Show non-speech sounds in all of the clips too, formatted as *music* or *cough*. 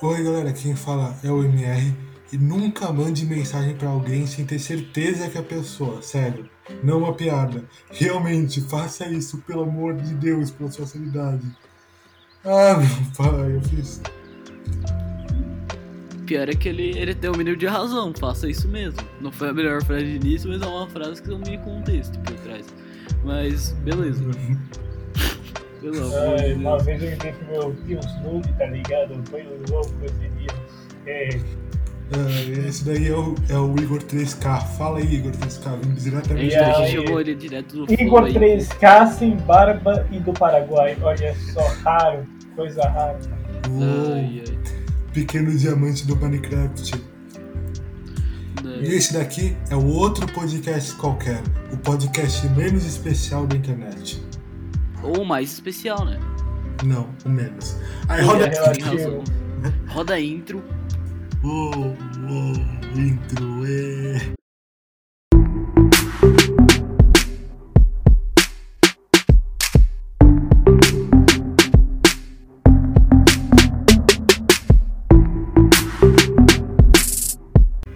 Oi, galera, quem fala é o MR. E nunca mande mensagem pra alguém sem ter certeza que é a pessoa, sério, não é uma piada. Realmente, faça isso, pelo amor de Deus, pela sua sanidade. Ah, meu pai, eu fiz. Pior é que ele, ele tem um mínimo de razão, faça isso mesmo. Não foi a melhor frase de início, mas é uma frase que um mini contexto por trás. Mas, beleza. Pelo amor de uma Deus. vez eu inventei meu Deus Noob, tá ligado? Foi um louco esse dia. É, Ah, esse daí é o, é o Igor 3K. Fala aí, Igor 3K, vindo diretamente A da gente aí? chamou ele direto do Igor aí. 3K sem barba e do Paraguai. Olha só, raro, coisa rara. o Ai, ai. pequeno diamante do Minecraft. Né? E esse daqui é o outro podcast qualquer, o podcast menos especial da internet. Ou mais especial, né? Não, o menos. Aí É roda razão. Roda a intro. Uou, uou, intro, é.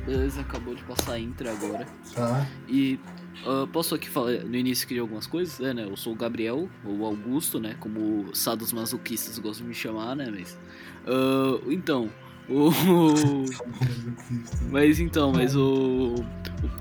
Beleza, acabou de passar a intro agora. Tá? E ah, posso aqui falar no início queria algumas coisas, é, né? Eu sou o Gabriel, ou Augusto, né? Como sados masoquistas gostam de me chamar, né? Mas. ah, então, o. *laughs* Mas então, mas o,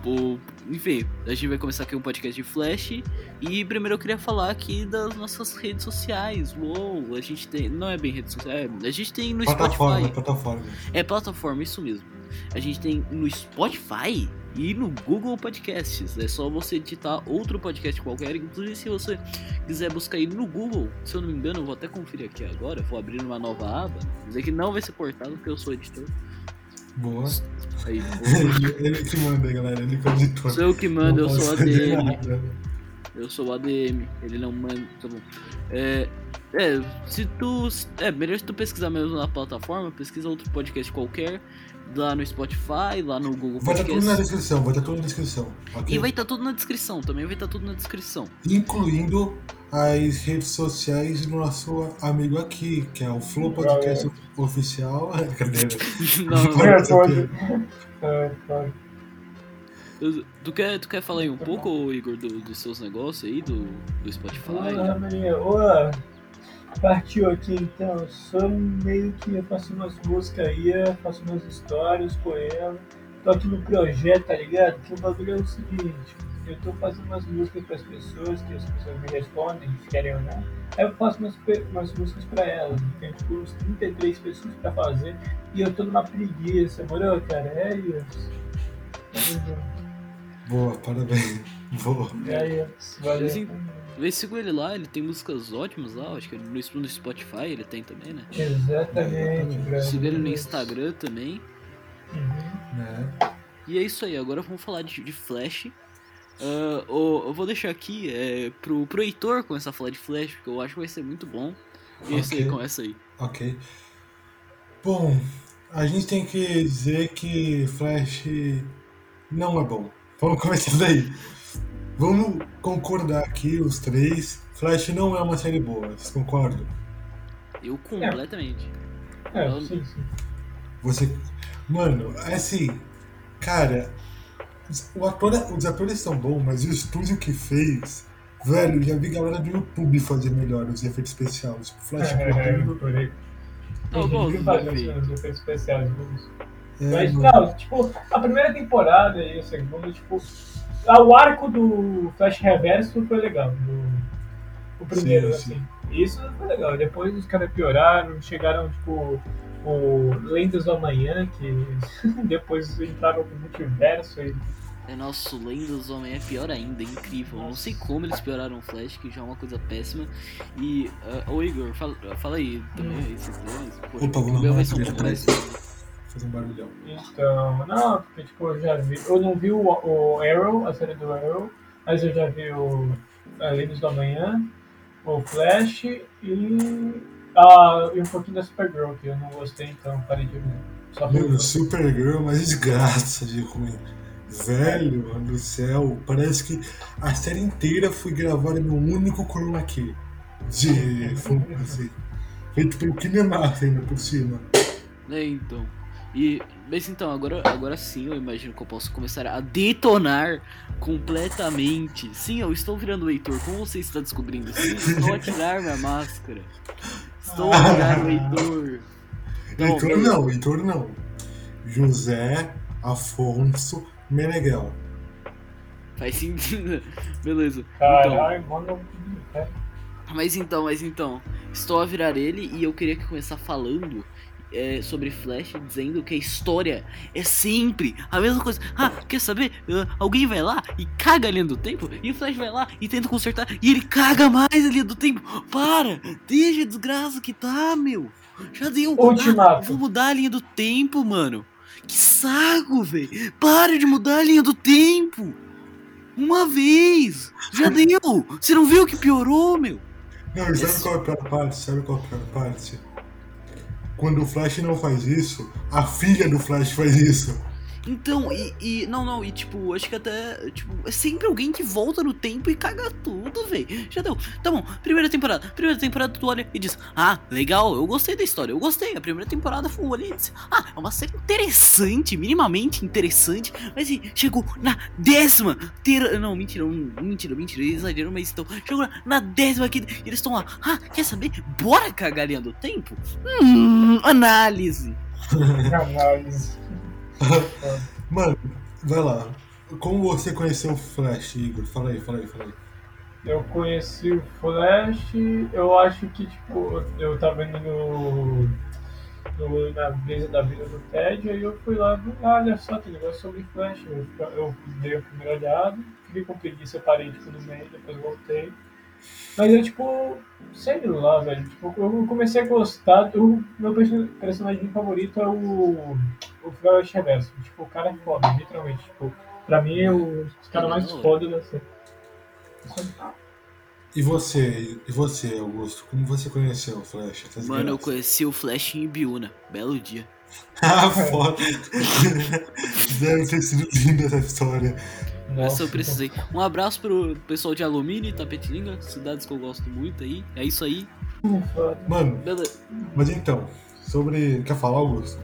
o, o- Enfim, a gente vai começar aqui um podcast de Flash. E primeiro eu queria falar aqui das nossas redes sociais. Uou, a gente tem. Não é bem redes sociais, é, a gente tem no Plataforma, Spotify. plataforma. É plataforma, isso mesmo. A gente tem no Spotify e no Google Podcasts. É só você digitar outro podcast qualquer. Inclusive, se você quiser buscar aí no Google, se eu não me engano, eu vou até conferir aqui agora. Vou abrir uma nova aba. Dizer que não vai ser portado, porque eu sou editor. Boa. Aí, *laughs* Ele, ele que manda, galera, ele que é editor. sou eu que mando, eu sou ADM. Eu sou o ADM, ele não manda. Tá bom. É. É, se tu. É, melhor se tu pesquisar mesmo na plataforma, pesquisa outro podcast qualquer, lá no Spotify, lá no Google Vai estar tudo na descrição, vai estar tudo na descrição. ok? E vai estar tudo na descrição, também vai estar tudo na descrição. Incluindo as redes sociais do nosso amigo aqui, que é o Flow Podcast Oficial. *laughs* Brincadeira. Não, *laughs* É, pode. É, tu, quer, tu quer falar aí um pouco, Igor, do- dos seus negócios aí, do, do Spotify? Olá, Maria. Olá. Partiu aqui então. Eu sou meio que eu faço umas músicas aí, eu faço umas histórias, poemas. Tô aqui no projeto, tá ligado? Que o bagulho é o seguinte: eu tô fazendo umas músicas pras pessoas, que as pessoas me respondem, se querem ou não. Aí eu faço umas, umas músicas pra elas. Tem tipo uns 33 pessoas pra fazer. E eu tô numa preguiça, morou, cara? É isso. Junto. Boa, parabéns. Boa. É isso. Valeu. Vê siga ele lá, ele tem músicas ótimas lá, acho que no, no Spotify ele tem também, né? Exatamente, brother. Siga ele no Instagram também. Uhum. Né? E é isso aí, agora vamos falar de, de Flash. Ah, o- eu vou deixar aqui é, pro, pro Heitor começar a falar de Flash, porque eu acho que vai ser muito bom. E é isso aí, Ok. começa aí. Ok. Bom, a gente tem que dizer que Flash não é bom. Vamos começar daí. Vamos concordar aqui, os três. Flash não é uma série boa, vocês concordam? Eu completamente. É, Eu- sim, sim. Você. Mano, é assim. Cara, o ator, os atores são bons, mas o estúdio que fez. Velho, já vi galera do YouTube fazer melhor os efeitos especiais. Tipo, Flash É, correndo. por aí. Eu Tem gosto gente que do faz efeito. os efeitos especiais. É, Mas não, tipo, a primeira temporada e a segunda, tipo, o arco do Flash Reverso foi legal. do- o primeiro, Sim, sim. assim. Isso foi legal. Depois os caras pioraram, chegaram, tipo, o Lendas do Amanhã, que *laughs* depois entraram no multiverso e É nosso Lendas do Homem é pior ainda, é incrível. Não sei como eles pioraram o Flash, que já é uma coisa péssima. E, ah, ô Igor, fala, fala aí também, quiser, mas, pô, Opa, vou o meu um. Fazer um barulhão. Então, não, porque tipo, eu já vi. Eu não vi o, o Arrow, a série do Arrow, mas eu já vi o a Lendas do Amanhã, o Flash e. Ah, e um pouquinho da Supergirl, que eu não gostei, então parei de ver. Só o- Supergirl é uma desgraça de ruim. Velho, mano do céu, parece que a série inteira foi gravada no único chroma key. De *laughs* fundo, assim. Feito pelo Kinemax ainda por cima. É, então. E, mas então, agora, agora sim eu imagino que eu posso começar a detonar completamente. Sim, eu estou virando o Heitor, como você está descobrindo? Sim, estou a tirar minha máscara. Estou a virar o Heitor. Não, Heitor não, Heitor não. José Afonso Meneghel. Faz sentido. *laughs* Beleza. Então, Caralho, manda um. é. mas então, mas então. Estou a virar ele e eu queria começar falando é, sobre Flash, dizendo que a história é sempre a mesma coisa. Ah, quer saber? Ah, alguém vai lá e caga a linha do tempo, e o Flash vai lá e tenta consertar, e ele caga mais a linha do tempo. Para! Deixa a desgraça que tá, meu! Já deu! Ultimato. Vou mudar a linha do tempo, mano! Que saco, velho! Para de mudar a linha do tempo! Uma vez! Já deu! Você não viu que piorou, meu? Não, sabe Esse- qual é a pior parte? Sabe qual é a pior parte? Quando o Flash não faz isso, a filha do Flash faz isso. Então, e, e- Não, não, e tipo, acho que até. Tipo, é sempre alguém que volta no tempo e caga tudo, velho. Já deu. Tá bom, primeira temporada. Primeira temporada tu olha e diz: Ah, legal, eu gostei da história, eu gostei. A primeira temporada foi olha e disse: Ah, é uma série interessante, minimamente interessante. Mas e, chegou na décima. Ter... Não, mentira, um- mentira, mentira, eles exageram, mas então. Chegou na, décima aqui e eles estão lá. Ah, quer saber? Bora cagar do tempo? Hum, análise. *laughs* Análise. *laughs* Mano, vai lá. Como você conheceu o Flash, Igor? Fala aí, fala aí, fala aí. Eu conheci o Flash, eu acho que, tipo, eu tava indo no, no- na brisa da vida do Ted, aí eu fui lá, ah, olha só, tem negócio sobre Flash. Eu, eu dei a primeira olhada, fiquei com preguiça, parei, tipo, no meio, depois voltei. Mas eu, tipo, sei lá, velho, tipo, eu comecei a gostar, o meu perso- personagem favorito é o, o Flash Reverso. Tipo, o cara é foda, literalmente, tipo, pra mim é o cara mais foda da série. E você, e você, Augusto? Como você conheceu o Flash? Essas Mano, eu conheci o Flash em Ibiúna. Belo dia. *laughs* Ah, foda. Deve ter sido linda essa história. Essa eu precisei. Um abraço pro pessoal de Alumínio e Tapetininga, cidades que eu gosto muito aí. É isso aí. Mano, Beleza. mas então, sobre. Quer falar, Augusto?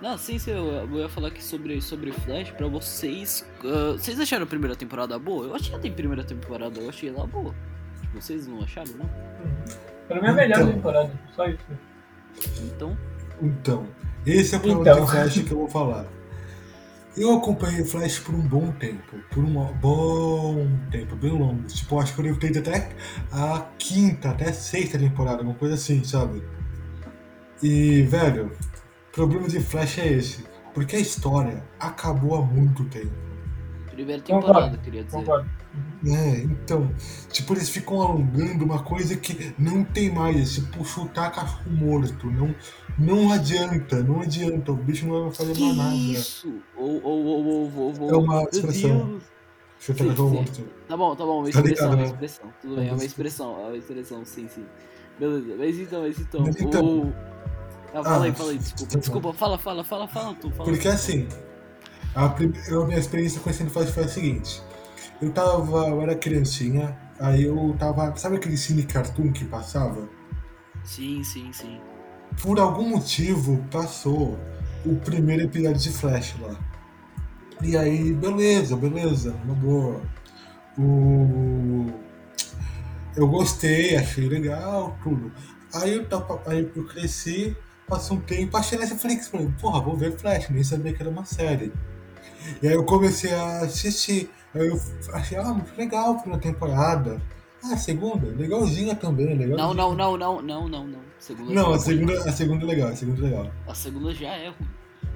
Não, sim, sim, eu, eu ia falar aqui sobre, sobre Flash pra vocês. ah, vocês acharam a primeira temporada boa? Eu achei a primeira temporada, eu achei ela boa. Vocês não acharam, não? Pra mim é a melhor Então. temporada, só isso. Então, Então, esse é o problema Então. de Flash que eu vou falar. Eu acompanhei Flash por um bom tempo. Por um bom tempo, bem longo. Tipo, acho que eu devo ter ido até a quinta, até a sexta temporada, uma coisa assim, sabe? E, velho, problema de Flash é esse. Porque a história acabou há muito tempo. primeira Concordo, temporada, queria dizer. Concordo. É, então, tipo, eles ficam alongando uma coisa que não tem mais, tipo, chutar cachorro morto, não, não adianta, não adianta, o bicho não vai fazer Que mais nada. isso? Ou, ou, ou, ou, ou, ou. É uma expressão. Chutar cachorro morto. Tá bom, tá bom, uma Tá expressão, ligado, uma né? expressão. Tudo bem, é uma expressão, é uma expressão, sim, sim. Beleza, mas então, mas então. Mas então- o- Ah, fala aí, fala aí, desculpa. bom. Desculpa, fala, fala, fala, fala, tu fala. Porque assim, a, prim- a minha experiência conhecendo Flash foi a seguinte. Eu tava, eu era criancinha, aí eu tava, sabe aquele cine cartoon que passava? Sim, sim, sim. Por algum motivo passou o primeiro episódio de Flash lá. E aí, beleza, beleza, uma boa. O... Eu gostei, achei legal, tudo. Aí eu, aí eu cresci, passou um tempo, achei Netflix, falei, porra, vou ver Flash, nem sabia que era uma série. E aí eu comecei a assistir. Aí eu achei, ah, muito legal a primeira temporada. Ah, a segunda, legalzinha também, legalzinha. Não, não, não, não, não, não, não. Segunda Não, a é ruim. segunda, a segunda é legal, a segunda é legal. A segunda já é ruim.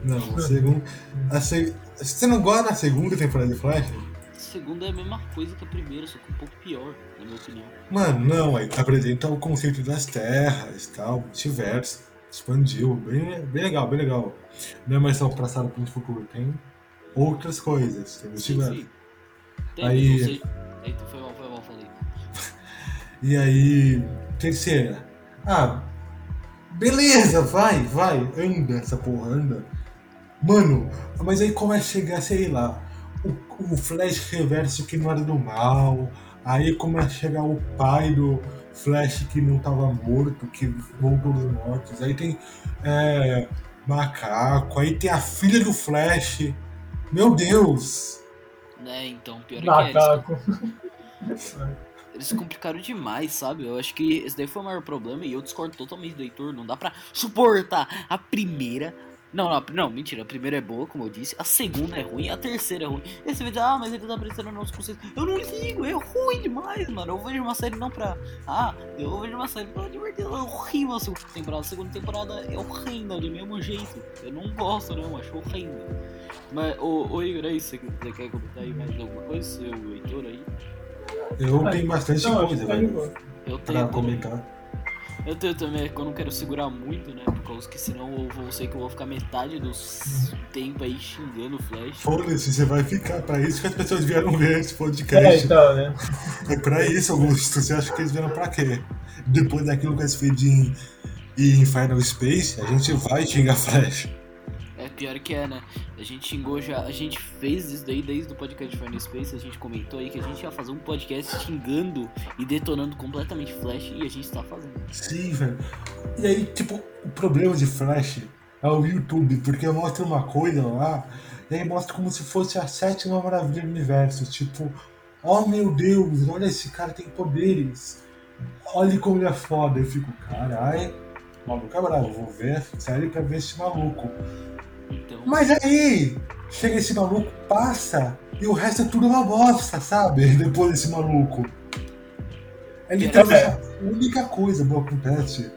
Não, a segunda. A se... Você não gosta da segunda temporada de Flash? A segunda é a mesma coisa que a primeira, só que um pouco pior, na minha opinião. Mano, não, aí apresenta o conceito das terras tal, multiverso, expandiu, bem, bem legal, bem legal. Não é mais só o passado pro futuro, tem outras coisas, tem Sim, sim. Tem, Aí-. Eita, foi mal, foi mal, falei. *laughs* E aí, terceira. Ah, beleza, vai, vai, anda essa porra, anda. Mano, mas aí começa a chegar, sei lá, o, o Flash reverso que não era do mal. Aí começa a chegar o pai do Flash que não tava morto, que voltou dos mortos. Aí tem é, Macaco, aí tem a filha do Flash. Meu Deus! Né, então, pior é que é, Macaco. eles, *laughs* eles complicaram demais, sabe? Eu acho que esse daí foi o maior problema e eu discordo totalmente do Heitor. Não dá pra suportar a primeira. Não, não, não, mentira. A primeira é boa, como eu disse. A segunda é ruim. A terceira é ruim. E você vai dizer, ah, mas ele tá prestando nossos conceitos. Eu não ligo, é ruim demais, mano. Eu vejo uma série não pra. Ah, eu vejo uma série pra divertir. É horrível a segunda temporada. A segunda temporada é horrenda do mesmo jeito. Eu não gosto, não. Acho horrenda. Mas, ô, ô Igor, aí, você, você quer comentar aí mais alguma coisa? Seu Heitor aí? Eu tenho bastante Não, coisa, que velho. Eu pra tenho também. comentar. Eu tenho também, é que eu não quero segurar muito, né? Por causa que senão eu vou sei que eu vou ficar metade dos tempo aí xingando o Flash. Foda-se, você vai ficar. Pra isso que as pessoas vieram ver esse É, podcast. então, né? É pra isso, Augusto. Você acha que eles vieram pra quê? Depois daquilo que eles fez em, em Final Space, a gente vai xingar Flash. É pior que é, né? A gente xingou já. A gente fez isso daí desde o podcast Final Space. A gente comentou aí que a gente ia fazer um podcast xingando e detonando completamente Flash e a gente tá fazendo. Sim, velho. E aí, tipo, o problema de Flash é o YouTube, porque mostra uma coisa lá, e aí mostra como se fosse a sétima maravilha do universo. Tipo, oh meu Deus, olha esse cara tem poderes. Olha como ele é foda. Eu fico, caralho, maluco é bravo, vou ver a série pra ver esse maluco. Então. Mas aí, chega esse maluco, passa, e o resto é tudo uma bosta, sabe? *laughs* Depois desse maluco. É literalmente a única coisa boa que acontece.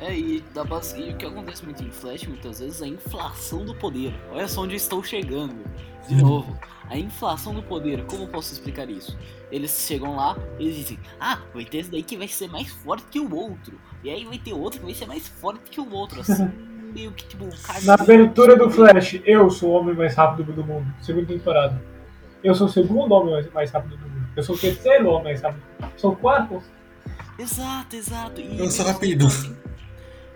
É, e, da base, e o que acontece muito em Flash muitas vezes é a inflação do poder. Olha só onde eu estou chegando. De novo, a inflação do poder. Como eu posso explicar isso? Eles chegam lá, eles dizem: Ah, vai ter esse daí que vai ser mais forte que o outro. E aí vai ter outro que vai ser mais forte que o outro. Assim, *laughs* meio que tipo, cara. Na abertura do Flash, eu sou o homem mais rápido do mundo. Segunda temporada. Eu sou o segundo homem mais- rápido do mundo. Eu sou o terceiro homem mais rápido. Sou o quarto. Exato, exato. E Eu sou rápido.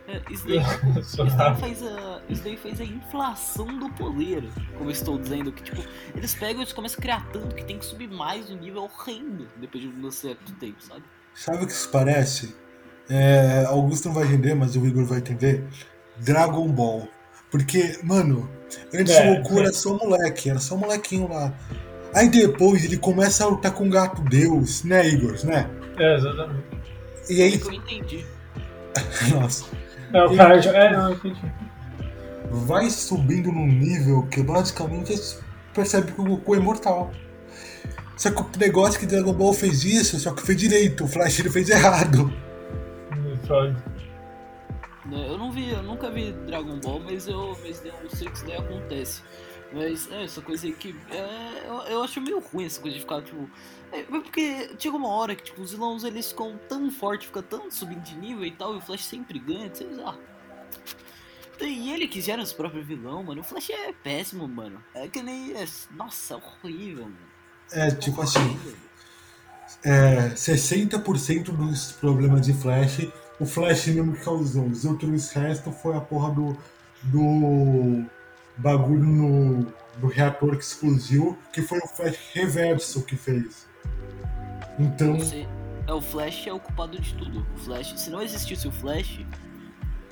É, isso daí *laughs* Isso faz a, isso daí faz a inflação do poder, como eu estou dizendo, que tipo, eles pegam e eles começam a criar tanto que tem que subir mais um nível horrendo depois de um certo tempo, sabe? Sabe o que isso parece? É, Augusto não vai entender, mas o Igor vai entender. Dragon Ball. Porque, mano, antes É, o Goku era só moleque, era só molequinho lá. Aí depois ele começa a lutar com o gato Deus, né, Igor? Né? É, exatamente. E aí, É eu entendi. *laughs* nossa, Não, o cara. É, não, eu entendi. vai subindo num nível que basicamente percebe que o Goku é imortal. Só que o negócio é que Dragon Ball fez isso, só que fez direito, o Flash ele fez errado. Foda. Né, Eu não vi, eu nunca vi Dragon Ball, mas eu, mas que isso daí acontece. Mas é, essa coisa aí que. É, eu, eu acho meio ruim essa coisa de ficar, tipo. É, é porque chega uma hora que tipo, os vilões eles ficam tão fortes, ficam tão subindo de nível e tal, e o Flash sempre ganha, sei lá. E ele que gera os próprios vilão, mano. O Flash é péssimo, mano. É que nem. é- nossa, horrível, mano. É, tipo assim, é, 60% dos problemas de Flash, o Flash mesmo que causou. Os outros restos foi a porra do, do bagulho no, do reator que explodiu, que foi o Flash reverso que fez. Então, Você, é, o Flash é o culpado de tudo. O Flash, se não existisse o Flash,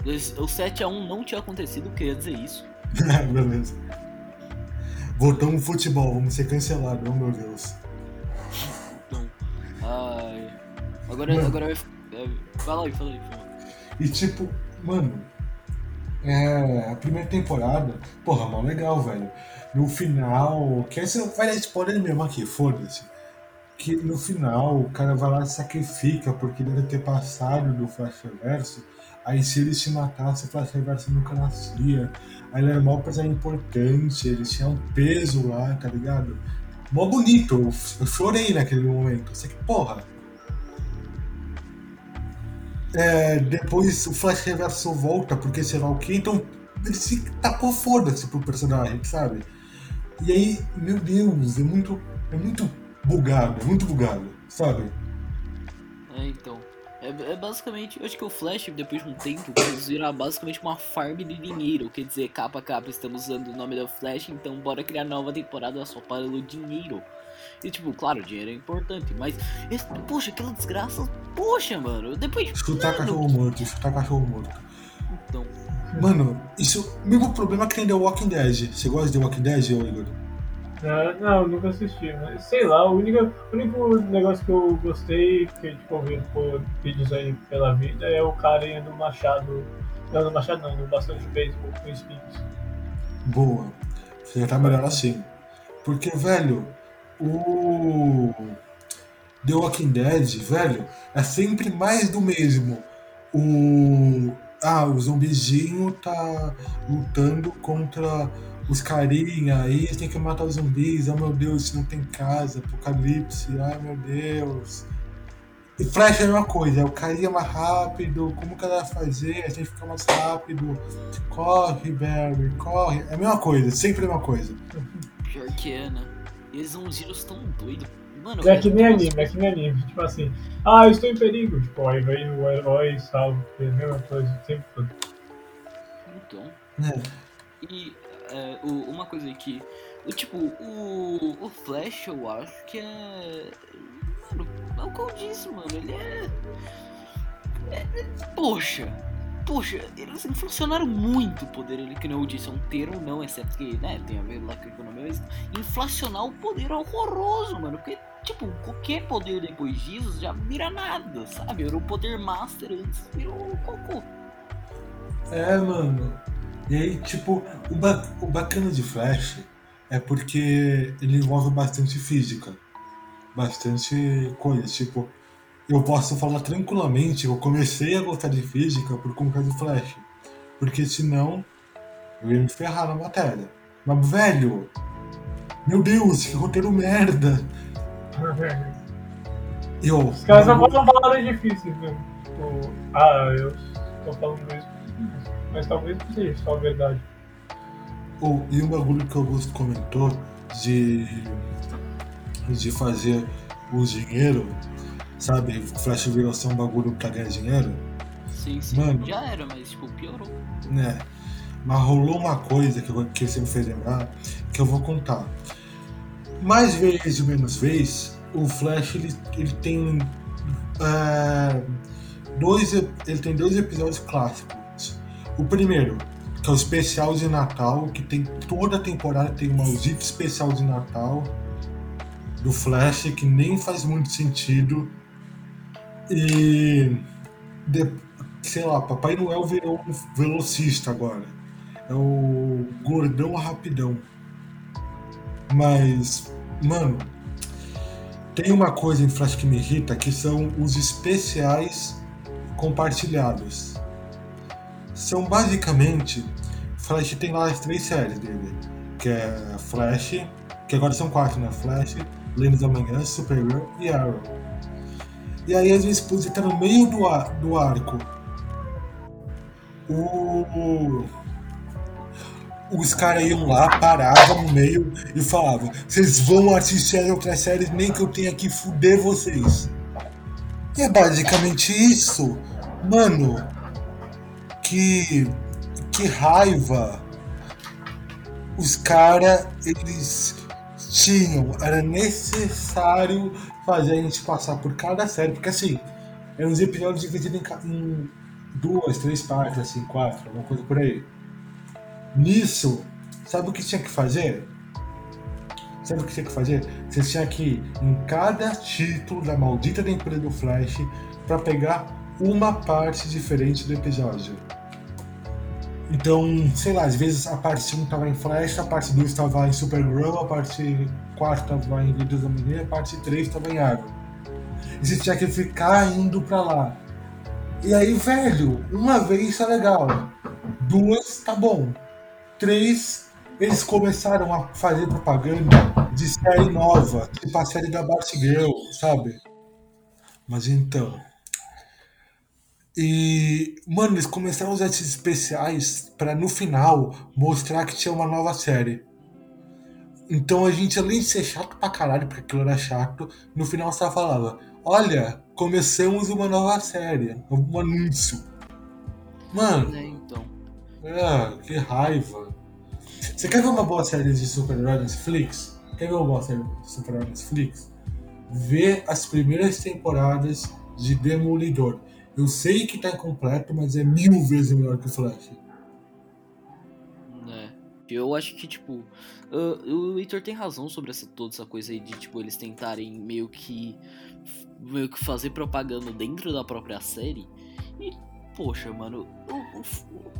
o 7x1 não tinha acontecido, queria dizer isso. *laughs* beleza. Voltamos ao futebol, vamos ser cancelados, oh meu Deus. Então, ai. Agora, Mano. agora vai. é, Fala aí, fala aí. fala. E tipo, mano, é, a primeira temporada, porra, mó legal, velho. No final, que essa vai dar spoiler mesmo aqui, foda-se. Que no final o cara vai lá e sacrifica porque deve ter passado do Flash Reverso. Aí se ele se matasse, o Flash Reverso nunca nascia. Aí ele era mó personagem importante, ele tinha um peso lá, tá ligado? Mó bonito, eu, eu chorei naquele momento. Só que, porra, é, depois o Flash Reverso volta, porque sei lá o que, então ele se tacou foda-se pro personagem, sabe? E aí, meu Deus, é muito, é muito bugado, é muito bugado, sabe? É, então. É, é basicamente, eu acho que o Flash, depois de um tempo, virar basicamente uma farm de dinheiro. Quer dizer, capa a capa estamos usando o nome da Flash, então bora criar nova temporada só para o dinheiro. E tipo, claro, o dinheiro é importante, mas. esse- poxa, aquela desgraça. Poxa, mano, depois de. Chutar Mano, cachorro morto, chutar cachorro morto. Então, Mano, isso. O mesmo problema que tem The Walking Dead. Você gosta de The Walking Dead, ô Igor? Ah, não, nunca assisti, mas sei lá, o único, o único negócio que eu gostei, que tipo, eu vi por vídeos aí pela vida, é o cara indo no Machado. Não, no Machado não, no bastão de beisebol com espinhos. Boa. Você já tá melhor assim. Porque, velho, o. The Walking Dead, velho, é sempre mais do mesmo. O. Ah, o zumbizinho tá lutando contra os carinha, aí tem que matar os zumbis, oh meu Deus, não tem casa, apocalipse, ai meu Deus. E Flash é a mesma coisa, é o carinha mais rápido, como que ela vai fazer, a gente fica mais rápido, corre, Barry, corre, é a mesma coisa, sempre a mesma coisa. pior que é, né? E eles são uns giros tão doidos. Mano, É que nem anime, é que nem anime. Tipo assim, ah, eu estou em perigo. Tipo, aí vem o herói e salva. É a mesma coisa, sempre foi. Então. É. E é, o- uma coisa aí que. O, tipo, o, o Flash eu acho que é. Mano, é o que eu disse, mano. Ele é. é- é- poxa! Poxa, eles inflacionaram muito o poder, ele que não disse, é um termo não, exceto que, né, tem a ver lá com a economia, mas inflacionar o poder é horroroso, mano, porque, tipo, qualquer poder depois disso já vira nada, sabe? Era o poder master antes, virou cocô. É, mano. E aí, tipo, o, ba- o bacana de Flash é porque ele envolve bastante física. Bastante coisa. Tipo, eu posso falar tranquilamente, eu comecei a gostar de física por conta do Flash. Porque senão eu ia me ferrar na matéria. Mas, velho, meu Deus, que roteiro merda. Eu, Os caras só falam palavras difíceis mesmo. Tipo, ah, eu tô falando isso. Mas talvez não seja só a verdade. Oh, e um bagulho que o Augusto comentou de, de fazer o dinheiro, sabe? O Flash virou ser um bagulho pra ganhar dinheiro, Sim, sim, Mano. já era, mas, tipo, piorou. né? Mas rolou uma coisa que, eu- que você me fez lembrar, que eu vou contar. Mais vez e menos vez, o Flash ele, ele tem é, dois, ele tem dois episódios clássicos. O primeiro, que é o especial de Natal, que tem toda a temporada tem um maldito especial de Natal do Flash que nem faz muito sentido. E de- sei lá, Papai Noel virou um velocista agora. É o gordão rapidão. Mas, mano, tem uma coisa em Flash que me irrita que são os especiais compartilhados. São basicamente. Flash tem lá as três séries dele. Que é Flash, que agora são quatro, né? Flash, Lênis da Manhã, Supergirl e Arrow. E aí às vezes pode estar no meio do, ar, do arco. O, os caras iam lá, paravam no meio e falavam: Vocês vão assistir as outras séries, nem que eu tenha que fuder vocês. E é basicamente isso. Mano, que, que raiva os caras, eles tinham. Era necessário fazer a gente passar por cada série, porque assim, eram uns episódios divididos em, em duas, três partes, assim, quatro, alguma coisa por aí. Nisso, sabe o que tinha que fazer? Sabe o que tinha que fazer? Você tinha que ir em cada título da maldita da empresa do Flash para pegar uma parte diferente do episódio. Então, sei lá, às vezes a parte 1 tava em Flash, a parte 2 tava em Supergirl, a parte 4 tava em Vídeos da Manhã, a parte 3 tava em Arrow. E você tinha que ficar indo pra lá. E aí, velho, uma vez tá legal. Duas, tá bom. Três, eles começaram a fazer propaganda de série nova, tipo a série da Batgirl, sabe? Mas então. E, mano, eles começaram a usar esses especiais pra no final mostrar que tinha uma nova série. Então a gente, além de ser chato pra caralho, porque aquilo era chato, no final só falava: Olha, começamos uma nova série, um anúncio. Mano, É, então. ah, que raiva. Você quer ver uma boa série de super-herói Netflix? Quer ver uma boa série de super-herói Netflix? Vê as primeiras temporadas de Demolidor. Eu sei que tá incompleto, mas é mil vezes melhor que o Flash. né? Eu acho que, tipo, ah, o Heitor tem razão sobre essa, toda essa coisa aí de, tipo, eles tentarem meio que meio que fazer propaganda dentro da própria série. E, poxa, mano, o- o-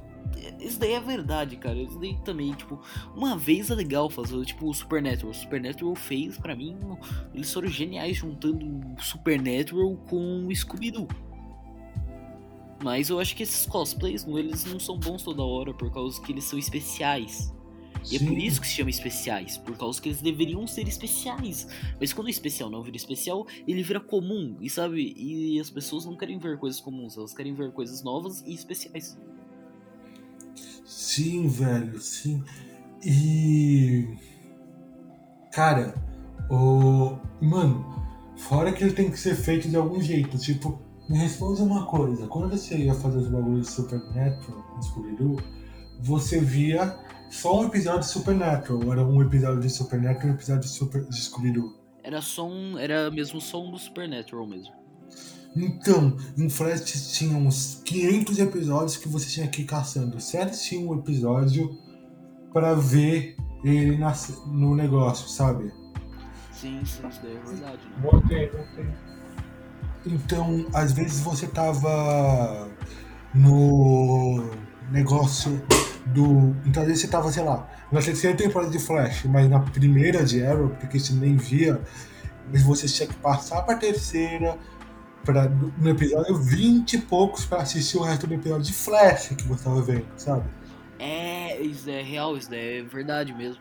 isso daí é verdade, cara. Isso daí também, tipo, uma vez é legal fazer, tipo, o Supernatural. O Supernatural fez, pra mim, eles foram geniais juntando o Supernatural com o Scooby-Doo. Mas eu acho que esses cosplays, eles não são bons toda hora, por causa que eles são especiais. E é por Sim. isso que se chama especiais, por causa que eles deveriam ser especiais. Mas quando o especial não vira especial, ele vira comum, e sabe? E as pessoas não querem ver coisas comuns, elas querem ver coisas novas e especiais. Sim, velho, sim. E. Cara, o. Mano, fora que ele tem que ser feito de algum jeito. Tipo, me responde uma coisa. Quando você ia fazer os bagulhos de Supernatural no Scooby-Doo, você via só um episódio de Supernatural. Era um episódio de Supernatural e um episódio de, Super... de Scooby-Doo. Era só um. Era mesmo só um do Supernatural mesmo. Então, em Flash tinha uns 500 episódios que você tinha que ir caçando. Certinho um episódio pra ver ele nas- no negócio, sabe? Sim, sim, isso daí é verdade, né? Voltei, voltei. Então, às vezes você tava no negócio do. Então, às vezes você tava, sei lá, na terceira temporada de Flash, mas na primeira de Arrow, porque você nem via, mas você tinha que passar pra terceira, pra, no episódio 20 e poucos pra assistir o resto do episódio de Flash que você tava vendo, sabe? É, isso é real, isso é verdade mesmo.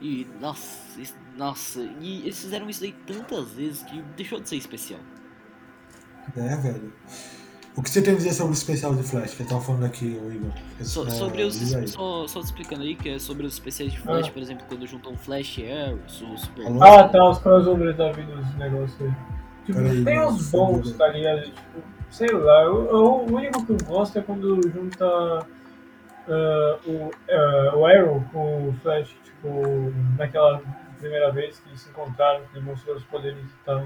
E, nossa, isso- nossa, e eles fizeram isso daí tantas vezes que deixou de ser especial. É, velho. O que você tem a dizer sobre o especial de Flash que eu tava falando aqui, ô Igor? So- É, sobre os. Só, só te explicando aí, que é sobre os especiais de Flash, Ah. por exemplo, quando juntam Flash e Arrow, o Super. Ah, tá, os crossovers da vida, os negócios aí. Tipo, Peraí, tem uns bons, tá ligado? Tipo, sei lá, eu, eu- o único que eu gosto é quando junta ah, o, ah, o Arrow com o Flash, tipo, naquela primeira vez que se encontraram, que demonstrou os poderes e tal.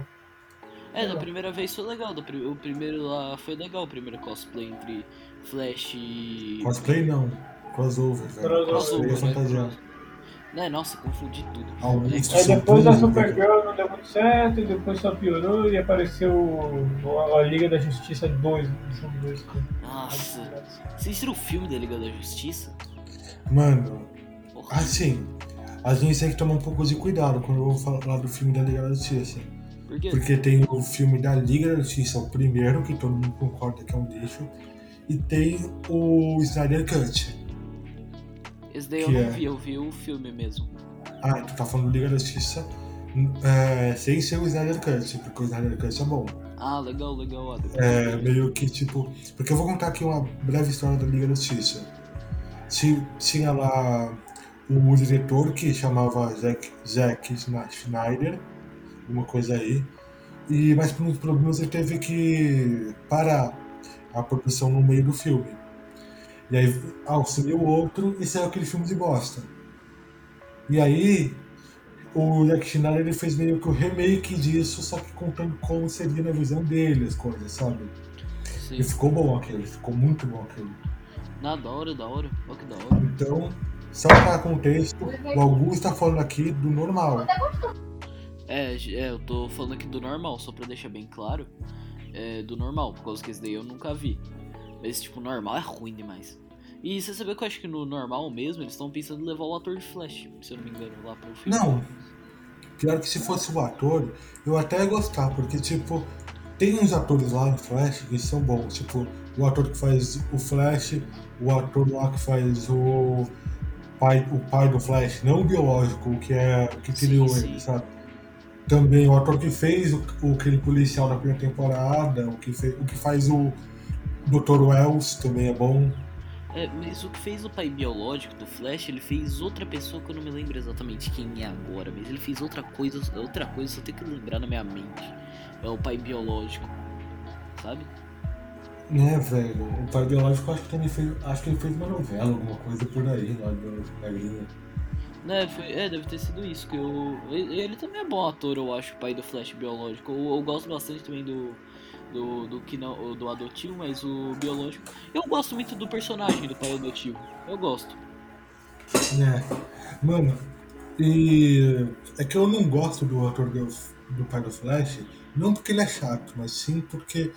É, da primeira vez foi legal. do pri- o primeiro lá foi legal, o primeiro cosplay entre Flash e. Cosplay não. Crossover. Crossover, Cosplay é né? fantasiado. É, nossa, confundi tudo. Augusto Aí depois da Soturno, Supergirl não deu muito certo, e depois só piorou e apareceu a Liga da Justiça 2, edição 2. Nossa. Vocês viram o filme da Liga da Justiça? Mano, Porra. assim, a gente tem que tomar um pouco de cuidado quando eu vou falar do filme da Liga da Justiça. Por quê? Porque tem o filme da Liga da Justiça, o primeiro, que todo mundo concorda que é um lixo, e tem o Snyder Cut. Esse daí eu não é? vi, eu vi o filme mesmo. Ah, tu tá falando Liga da Justiça é, sem ser o Snyder Cut, porque o Snyder Cut é bom. Ah, legal, legal. É, meio que tipo. Porque eu vou contar aqui uma breve história da Liga da Justiça. Ti- Tinha lá o diretor que chamava Zack, Schneider, uma coisa aí. E, mas por uns problemas ele teve que parar a produção no meio do filme. E aí auxiliou outro e saiu aquele filme de bosta. E aí o Zack Schneider ele fez meio que o remake disso, só que contando como seria na visão dele as coisas, sabe? Sim. E ficou bom aquele, ficou muito bom aquele. Na da hora, da hora. Olha que da hora. Então, só para contexto, o Augusto tá falando aqui do normal. É, é, eu tô falando aqui do normal, só pra deixar bem claro. É, do normal, por causa que esse daí eu nunca vi. Mas, tipo, normal é ruim demais. E você sabia que eu acho que no normal mesmo eles estão pensando em levar o ator de Flash, se eu não me engano, lá pro filme. Não, pior que se fosse o ator, eu até ia gostar, porque, tipo, tem uns atores lá no Flash que são bons. Tipo, o ator que faz o Flash, o ator lá que faz o pai, o pai do Flash, não o biológico, o que é o que criou ele, sabe? Também o ator que fez o, o aquele policial da primeira temporada, o que, fez, o que faz o Dr. Wells também é bom. É, mas o que fez o pai biológico do Flash, ele fez outra pessoa que eu não me lembro exatamente quem é agora, mas ele fez outra coisa, outra coisa, só tenho que lembrar na minha mente. É o pai biológico, sabe? Né, velho? O pai biológico acho que também fez. Acho que ele fez uma novela, alguma coisa por aí, lá do da gringa. Né, foi, é, deve ter sido isso, que eu. Ele, ele também é bom ator, eu acho, o pai do Flash biológico. Eu, eu gosto bastante também do, do, do que não do adotivo, mas o biológico. Eu gosto muito do personagem do pai adotivo. Eu gosto. É. Mano, e é que eu não gosto do ator do, do pai do Flash, não porque ele é chato, mas sim porque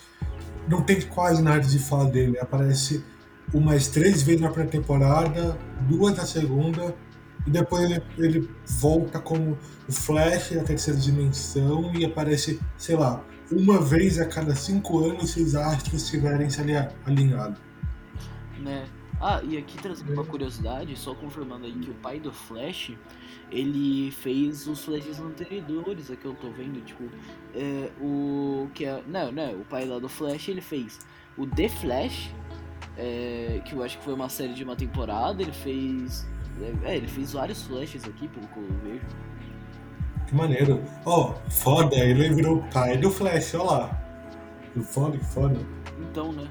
não tem quase nada de falar dele. Aparece umas três vezes na pré-temporada, duas na segunda, e depois ele, ele volta como o Flash da terceira dimensão e aparece, sei lá, uma vez a cada cinco anos se os astros estiverem se alinhados. Né? Ah, e aqui trazendo uma curiosidade, só confirmando aí que o pai do Flash, ele fez os Flashes anteriores, aqui eu tô vendo, tipo, é, o que é, não, não, o pai lá do Flash, ele fez o The Flash, é, que eu acho que foi uma série de uma temporada, ele fez, é, ele fez vários Flashes aqui, pelo que eu vejo. Que maneiro. Ó, oh, foda, ele virou pai do Flash, ó lá. Que foda, que foda. Então, né,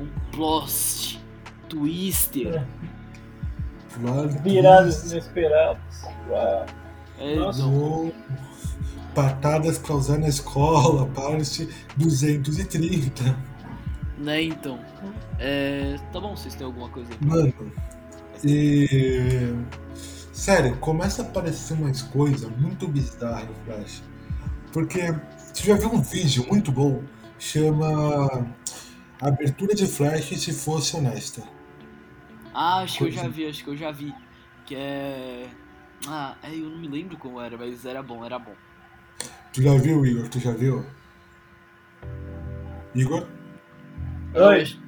um plot Twister. É. Viradas inesperadas. Uau. É, Nossa. Patadas pra usar na escola, parte 230. Né, então. É, tá bom, vocês têm alguma coisa aí? Mano, e. Sério, começa a aparecer umas coisas muito bizarras no Flash. Porque você já viu um vídeo muito bom, chama Abertura de Flash se fosse honesta. Ah, acho que eu já vi, acho que eu já vi. Que é. Ah, é, eu não me lembro como era, mas era bom, era bom. Tu já viu, Igor? Tu já viu? Igor? Oi.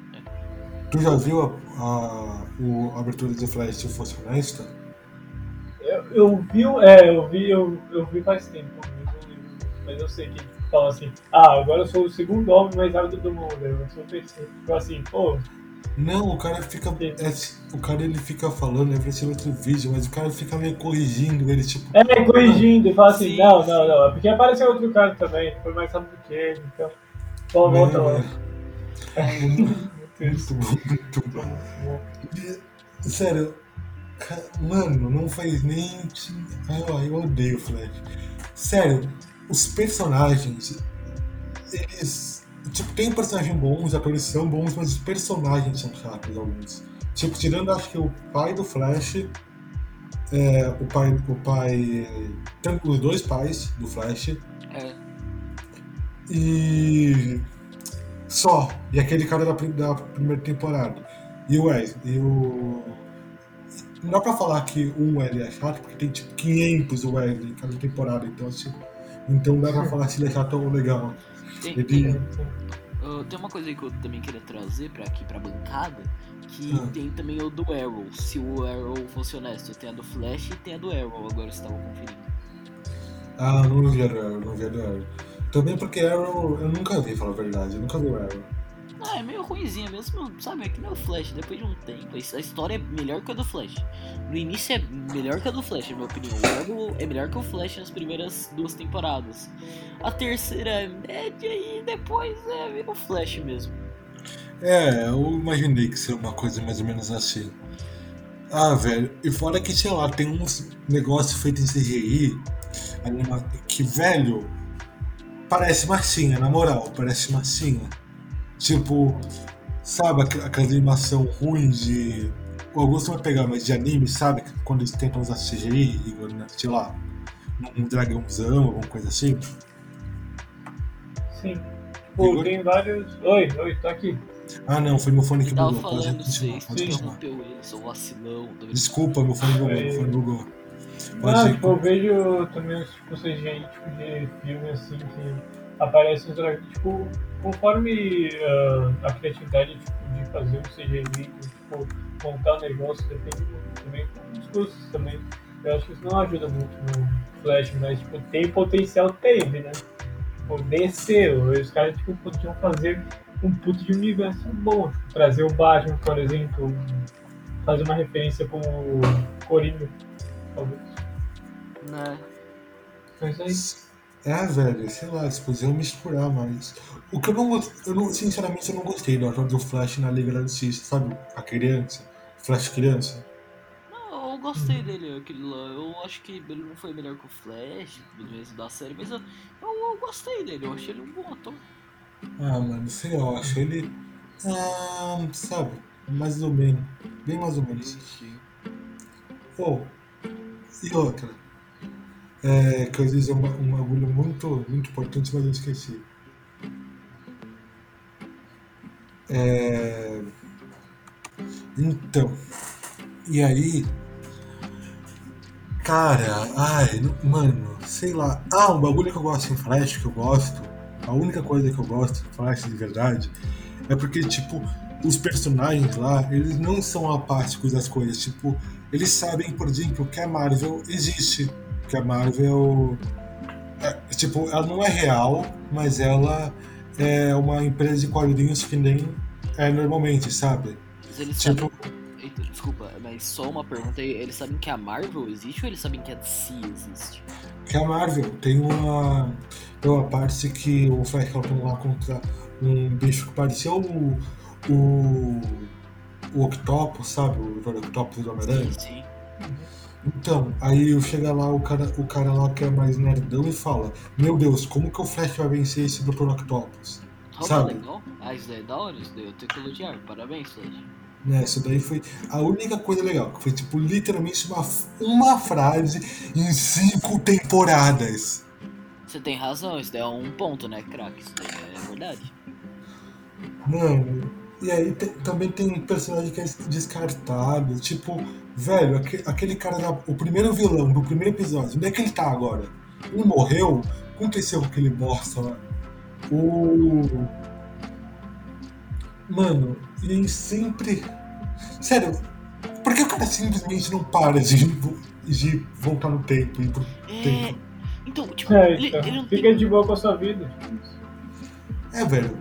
Tu já viu a, a, a abertura de Flash se fosse honesta? Eu, eu vi, é, eu vi, eu, eu vi faz tempo, mas eu sei que fala assim, ah, agora eu sou o segundo homem mais rápido do mundo, eu sou o terceiro. Tipo assim, pô, não, o cara fica. É, o cara ele fica falando, é ser outro vídeo, mas o cara fica meio corrigindo ele, tipo. É, corrigindo, e fala assim, Sim. não, não, não. É porque apareceu outro cara também, foi mais rápido que ele, então. Pô, volta lá. *laughs* Muito bom, muito bom. sério, mano, não faz nem. Ai, eu odeio o Flash. Sério, os personagens, eles Tipo, tem personagens bons, os atores são bons, mas os personagens são chatos alguns. Tipo, tirando acho que o pai do Flash, é, o pai. O pai. Tem os dois pais do Flash. É. E. Só. E aquele cara da, da primeira temporada. E o Wesley. E o. Não dá pra falar que um Wesley é chato, porque tem tipo 500 Wesley em cada temporada, então assim. Então dá pra falar se ele é chato ou legal. Tem, tem, uh, tem, uma coisa aí que eu também queria trazer pra aqui pra bancada, que ah. tem também o do Arrow. Se o Arrow fosse honesto, tem a do Flash e tem a do Arrow, agora você tava conferindo. Ah, não vi a do Arrow, não vi a do Arrow. Também porque Arrow eu nunca vi, falar a verdade, eu nunca vi o Arrow. Ah, é meio ruimzinha mesmo, sabe? É que nem o Flash, depois de um tempo. A história é melhor que a do Flash. No início é melhor que a do Flash, na minha opinião. O Arrow é melhor que o Flash nas primeiras duas temporadas. A terceira é média e depois é o Flash mesmo. É, eu imaginei que seria uma coisa mais ou menos assim. Ah, velho, e fora que, sei lá, tem uns negócios feitos em CGI que, velho, parece massinha, na moral, parece massinha. Tipo, sabe aquela animação ruim de. O Augusto vai pegar, mas de anime, sabe? Quando eles tentam usar CGI, né? sei lá, um dragãozão, alguma coisa assim. Sim. Pô, Igor... tem vários. Oi, oi, tô aqui. Ah não, foi meu fone que bugou. Pode continuar, pode continuar. vacilão. Desculpa, meu fone bugou, meu fone bugou. Não, tipo, eu vejo também tipo, CGI tipo, de filme assim que aparece tipo, conforme uh, a criatividade tipo, de fazer um CGI, tipo, montar um negócio, depende muito também dos custos também. Eu acho que isso não ajuda muito no Flash, mas tipo, tem potencial, teve, né? Tipo, desceu. Os caras tipo, podiam fazer um puto de universo bom, tipo, trazer o Batman, por exemplo, fazer uma referência com o Coringa, talvez. Né? Mas é velho, sei lá, eles podiam misturar mais. O que eu não eu não, sinceramente, eu não gostei do ator do Flash na Liga da Justiça, sabe? A criança, Flash criança. Não, eu gostei dele, aquele lá. Eu acho que ele não foi melhor que o Flash, mesmo da série, mas eu, eu, eu, gostei dele, eu achei ele um bom ator. Ah, mano, sei lá, eu acho ele. Ah, sabe? Mais ou menos. Bem mais ou menos. Oh, e outra. É, que eu ia dizer um, ba- um bagulho muito, muito importante, mas eu esqueci. É, então, e aí, cara, ai, mano, sei lá. Ah, um bagulho que eu gosto em Flash, que eu gosto, a única coisa que eu gosto em Flash de verdade, é porque, tipo, os personagens lá, eles não são apáticos das coisas. Tipo, eles sabem, por exemplo, que a Marvel existe. Que a Marvel. é, tipo, ela não é real, mas ela é uma empresa de quadrinhos que nem é normalmente, sabe? Mas eles Tipo, sabem. Eita, desculpa, mas só uma pergunta aí. Eles sabem que a Marvel existe ou eles sabem que a DC existe? que a Marvel tem uma. Tem uma parte que o Flash lutando lá contra um bicho que parecia o. O. O Octopus, sabe? O. Octopus do Homem-Aranha. Sim, sim. Então, aí chega lá o cara, o cara lá que é mais nerdão e fala: Meu Deus, como que o Flash vai vencer esse Dr. Octopus? Ah, Sabe? legal. Ah, isso daí é da hora, isso daí eu tenho que elogiar. Parabéns, Flash. Né, isso daí foi a única coisa legal, que foi tipo literalmente uma, uma frase em cinco temporadas. Você tem razão, isso daí é um ponto, né, craque? Isso daí é verdade. Mano, e aí tem- também tem um personagem que é descartado. Tipo, velho, aque- aquele cara, da, o primeiro vilão do primeiro episódio, onde é que ele tá agora? Ele morreu? O que aconteceu com aquele bosta lá? O. Mano, ele sempre. Sério, por que o cara simplesmente não para de, de voltar no tempo e ir pro É. tempo? Então, tipo, É, ele, então, ele não fica tem. de boa com a sua vida. É, velho.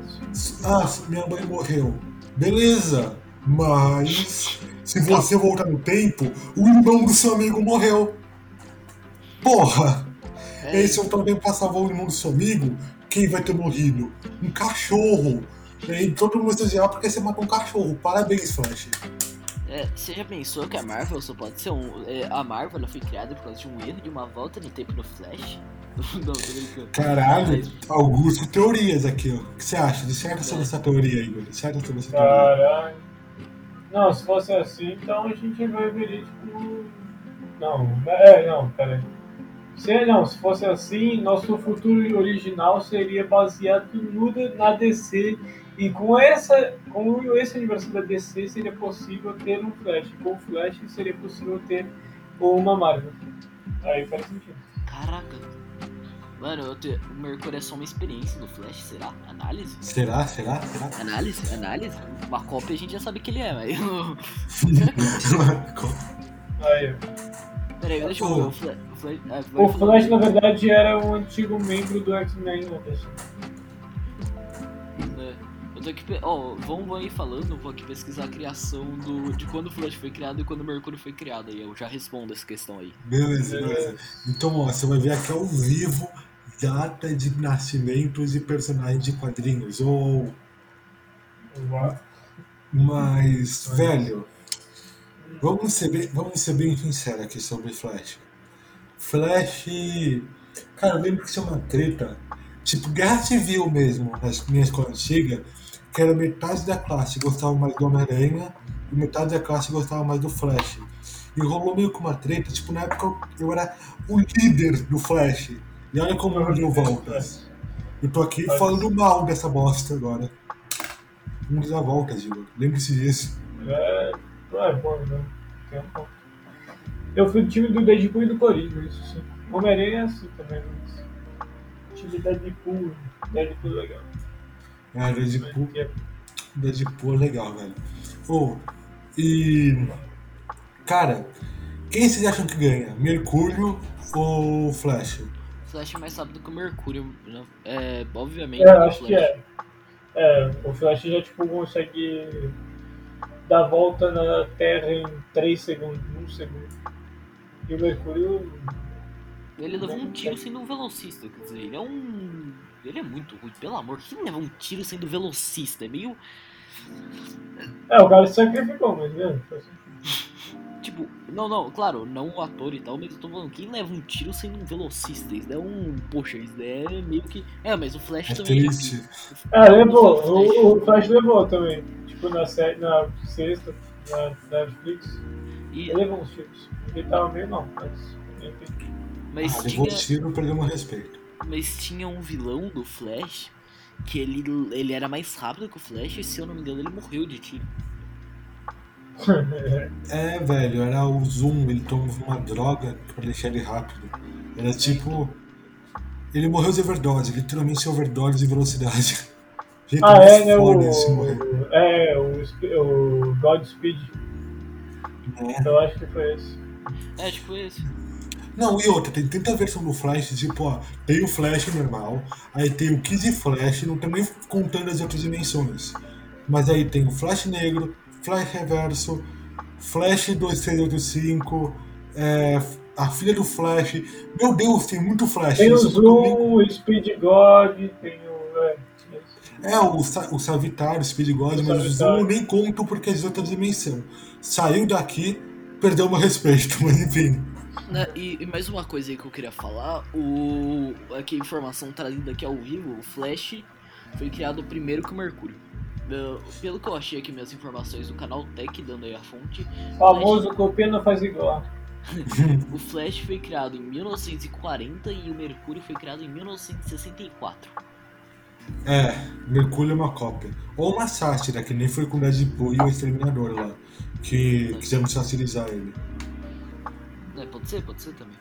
Ah, minha mãe morreu. Beleza, mas se você voltar no tempo, o irmão do seu amigo morreu. Porra! E É, aí, se eu também passava o irmão do seu amigo, quem vai ter morrido? Um cachorro! E todo mundo se ah, porque você matou um cachorro. Parabéns, Flash. é, você já pensou que a Marvel só pode ser um. é, a Marvel foi criada por causa de um erro de uma volta no tempo no Flash? *laughs* Não, tô brincando. Caralho, Mas- Augusto, teorias aqui, ó. O que você acha? Disserta sobre essa teoria, Igor. Disserta sobre essa teoria. Caralho. Não, se fosse assim, então a gente vai ver tipo. Não, é, não, peraí. Se, não, se fosse assim, nosso futuro original seria baseado no, na DC. E com, essa, com esse aniversário da DC seria possível ter um Flash. Com o Flash seria possível ter uma Marvel. Aí faz sentido. Caraca. Mano, eu te... o Mercúrio é só uma experiência do Flash, será? Análise? Será? Será? Será? Análise? Análise? Uma cópia a gente já sabe que ele é, mas. *laughs* Aí, ó. Peraí, deixa eu ver. O Flash. O Flash, ah, O. Flash, na verdade, era um antigo membro do X-Men, né, pessoal? É, Eu tô aqui. Ó, vão, vão aí falando, vou aqui pesquisar a criação do, de quando o Flash foi criado e quando o Mercúrio foi criado. Aí eu já respondo essa questão aí. Beleza, beleza. Então, ó, você vai ver aqui ao vivo data de nascimentos de personagens de quadrinhos. Ou. Mas, velho, vamos ser bem, vamos ser bem sinceros aqui sobre Flash. Flash. Cara, eu lembro que tinha uma treta, tipo Guerra Civil mesmo, na minha escola antiga, que era metade da classe gostava mais do Homem-Aranha e metade da classe gostava mais do Flash. E rolou meio que uma treta, tipo, na época eu- eu era o líder do Flash. E olha como eu deu voltas. Eu tô aqui falando mal dessa bosta agora. Vamos dar voltas, Igor. Lembre-se disso. É, não é bom, né? Tem um ponto. Eu fui do time do Deadpool e do Coringa, isso sim. Homem-Aranha é assim também, mas. Time Deadpool, Deadpool é legal. É, Deadpool, é- Deadpool é legal, velho. Ô, e. Cara, quem vocês acham que ganha? Mercúrio ou Flash? Flash é mais rápido que o Mercúrio, né? É, obviamente. É, o acho que Flash- é. É, o Flash já tipo, consegue dar volta na Terra em 3 segundos, 1 segundo. E o Mercúrio. Ele levou um tiro sendo um velocista, quer dizer, ele é um. Ele é muito ruim, pelo amor. Quem leva um tiro sendo velocista? É meio. É, o cara se sacrificou, mas né? *laughs* tipo, não, não, claro, não o ator e tal, mas eu tô falando, quem leva um tiro sendo um velocista? Isso é um. Poxa, isso é meio que. É, mas o Flash É também. triste. Ah, levou. O, o Flash levou também. Tipo, na, série, na sexta, na, na Netflix. E, Ele levou uns tiros. Ele tava meio mal, mas. Enfim. mas, Ah, levou tinha, tiro, perdemos respeito. mas tinha um vilão do Flash que ele, ele era mais rápido que o Flash e se eu não me engano ele morreu de tiro. É, velho, era o Zoom, ele tomou uma droga pra deixar ele rápido. Era tipo. Ele morreu de overdose, literalmente overdose de velocidade. *laughs* Gente, ah, é, né? O, é, o, o Godspeed. É. Eu acho que foi esse. É, tipo esse. Não, e outra, tem tanta versão do Flash, tipo, ó, tem o Flash normal, aí tem o Kid Flash, não tem nem contando as outras dimensões. Mas aí tem o Flash Negro, Flash Reverso, Flash 2385, é, a filha do Flash. Meu Deus, tem muito Flash. Tem o nem- Zoom, o Speed God, tem o. É. É, o, o Savitar, o Speed God, O mas o. Zoom eu nem conto porque é de outra dimensão. Saiu daqui, perdeu meu respeito, *laughs* mas enfim. Né, E, e mais uma coisa aí que eu queria falar, o aqui a informação trazida aqui ao vivo, o Flash foi criado primeiro que o Mercúrio. Pelo que eu achei aqui minhas informações do canal Tech, dando aí a fonte, Famoso copia não faz igual. *laughs* o Flash foi criado em 1940 e o Mercúrio foi criado em 1964. É, Mercúrio é uma cópia. Ou uma sátira, que nem foi com o Deadpool e o Exterminador lá. Que quisemos satirizar ele. É, pode ser, pode ser também.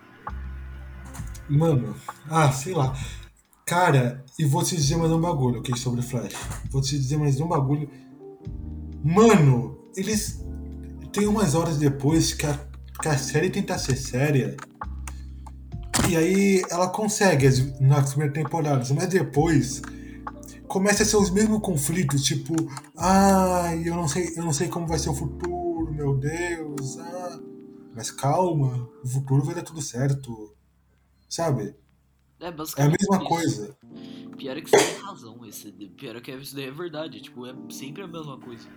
Mano, ah, sei lá. Cara, e vou te dizer mais um bagulho aqui sobre Flash. Vou te dizer mais um bagulho. Mano, eles. Tem umas horas depois que a, que a série tenta ser séria. E aí ela consegue as- nas primeiras temporadas, mas depois começa a ser os mesmos conflitos, tipo, ai, eu não sei, eu não sei como vai ser o futuro, meu Deus, ah. Mas calma, o futuro vai dar tudo certo. Sabe? É É a basicamente mesma isso. coisa. Pior é que você tem razão, esse, pior é que isso daí é verdade, tipo, é sempre a mesma coisa.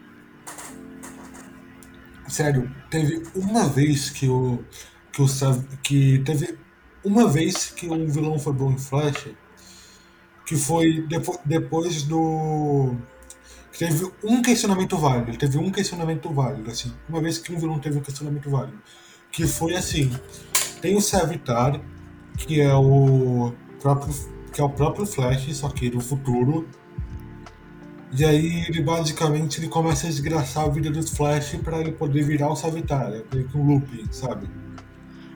Sério, teve uma vez que o. Que o que teve uma vez que um vilão foi bom em Flash, que foi depo, depois do. que Teve um questionamento válido. Teve um questionamento válido, assim. Uma vez que um vilão teve um questionamento válido. Que foi assim. Tem o Savitar, que é o próprio. que é o próprio Flash, só que do futuro. E aí ele basicamente ele começa a desgraçar a vida dos Flash pra ele poder virar o Savitar. É meio que um looping, sabe?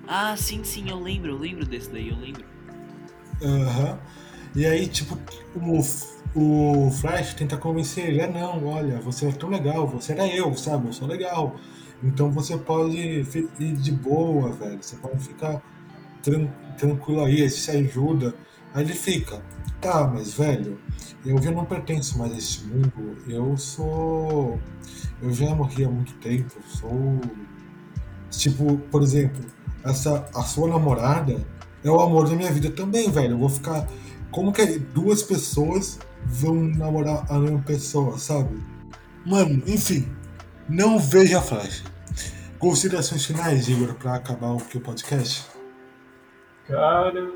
Ah, sim, sim, eu lembro, eu lembro desse daí, eu lembro. Aham. E aí, tipo, o, o Flash tenta convencer ele, ah não, olha, você é tão legal, você era eu, sabe? Eu sou legal. Então você pode ir de boa, velho. Você pode ficar tran tranquilo aí, se ajuda. Aí ele fica, tá, mas velho, eu já não pertenço mais a esse mundo. Eu sou. Eu já morri há muito tempo. Sou. Tipo, por exemplo, essa, a sua namorada é o amor da minha vida também, velho. Eu vou ficar. Como que duas pessoas vão namorar a mesma pessoa, sabe? Mano, enfim. Não veja Flash. Considerações finais, Igor, pra acabar o podcast? Cara,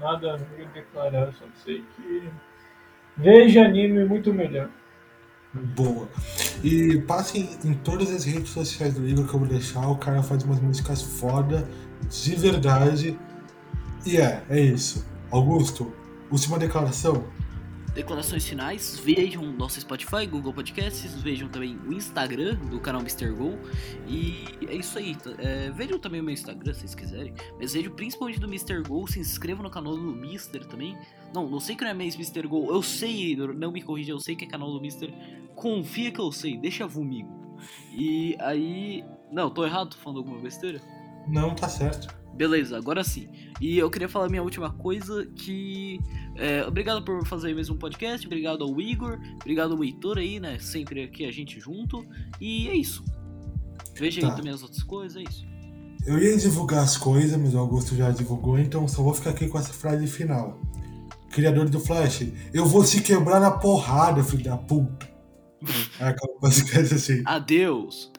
nada a declarar, só sei que. Veja anime muito melhor. Boa. E passem em todas as redes sociais do Igor que eu vou deixar. O cara faz umas músicas foda, de verdade. E é, é isso. Augusto, última declaração. Declarações finais, vejam nosso Spotify, Google Podcasts, vejam também o Instagram do canal Mr. Go. E é isso aí. É, vejam também o meu Instagram se vocês quiserem. Mas vejam principalmente do Mr. Go, se inscrevam no canal do Mr. também. Não, não sei que não é mais Mr. Go, eu sei, não me corrija, eu sei que é canal do Mr. Confia que eu sei, deixa comigo. E aí. Não, tô errado, tô falando alguma besteira? Não, tá certo. Beleza, agora sim. E eu queria falar minha última coisa, que... é, obrigado por fazer mais um podcast, obrigado ao Igor, obrigado ao Heitor aí, né? Sempre aqui a gente junto. E é isso. Veja Tá. aí também as outras coisas, é isso. Eu ia divulgar as coisas, mas o Augusto já divulgou, então só vou ficar aqui com essa frase final. Criador do Flash, eu vou se quebrar na porrada, filho da puta. *laughs* É aquela basicamente assim. Adeus!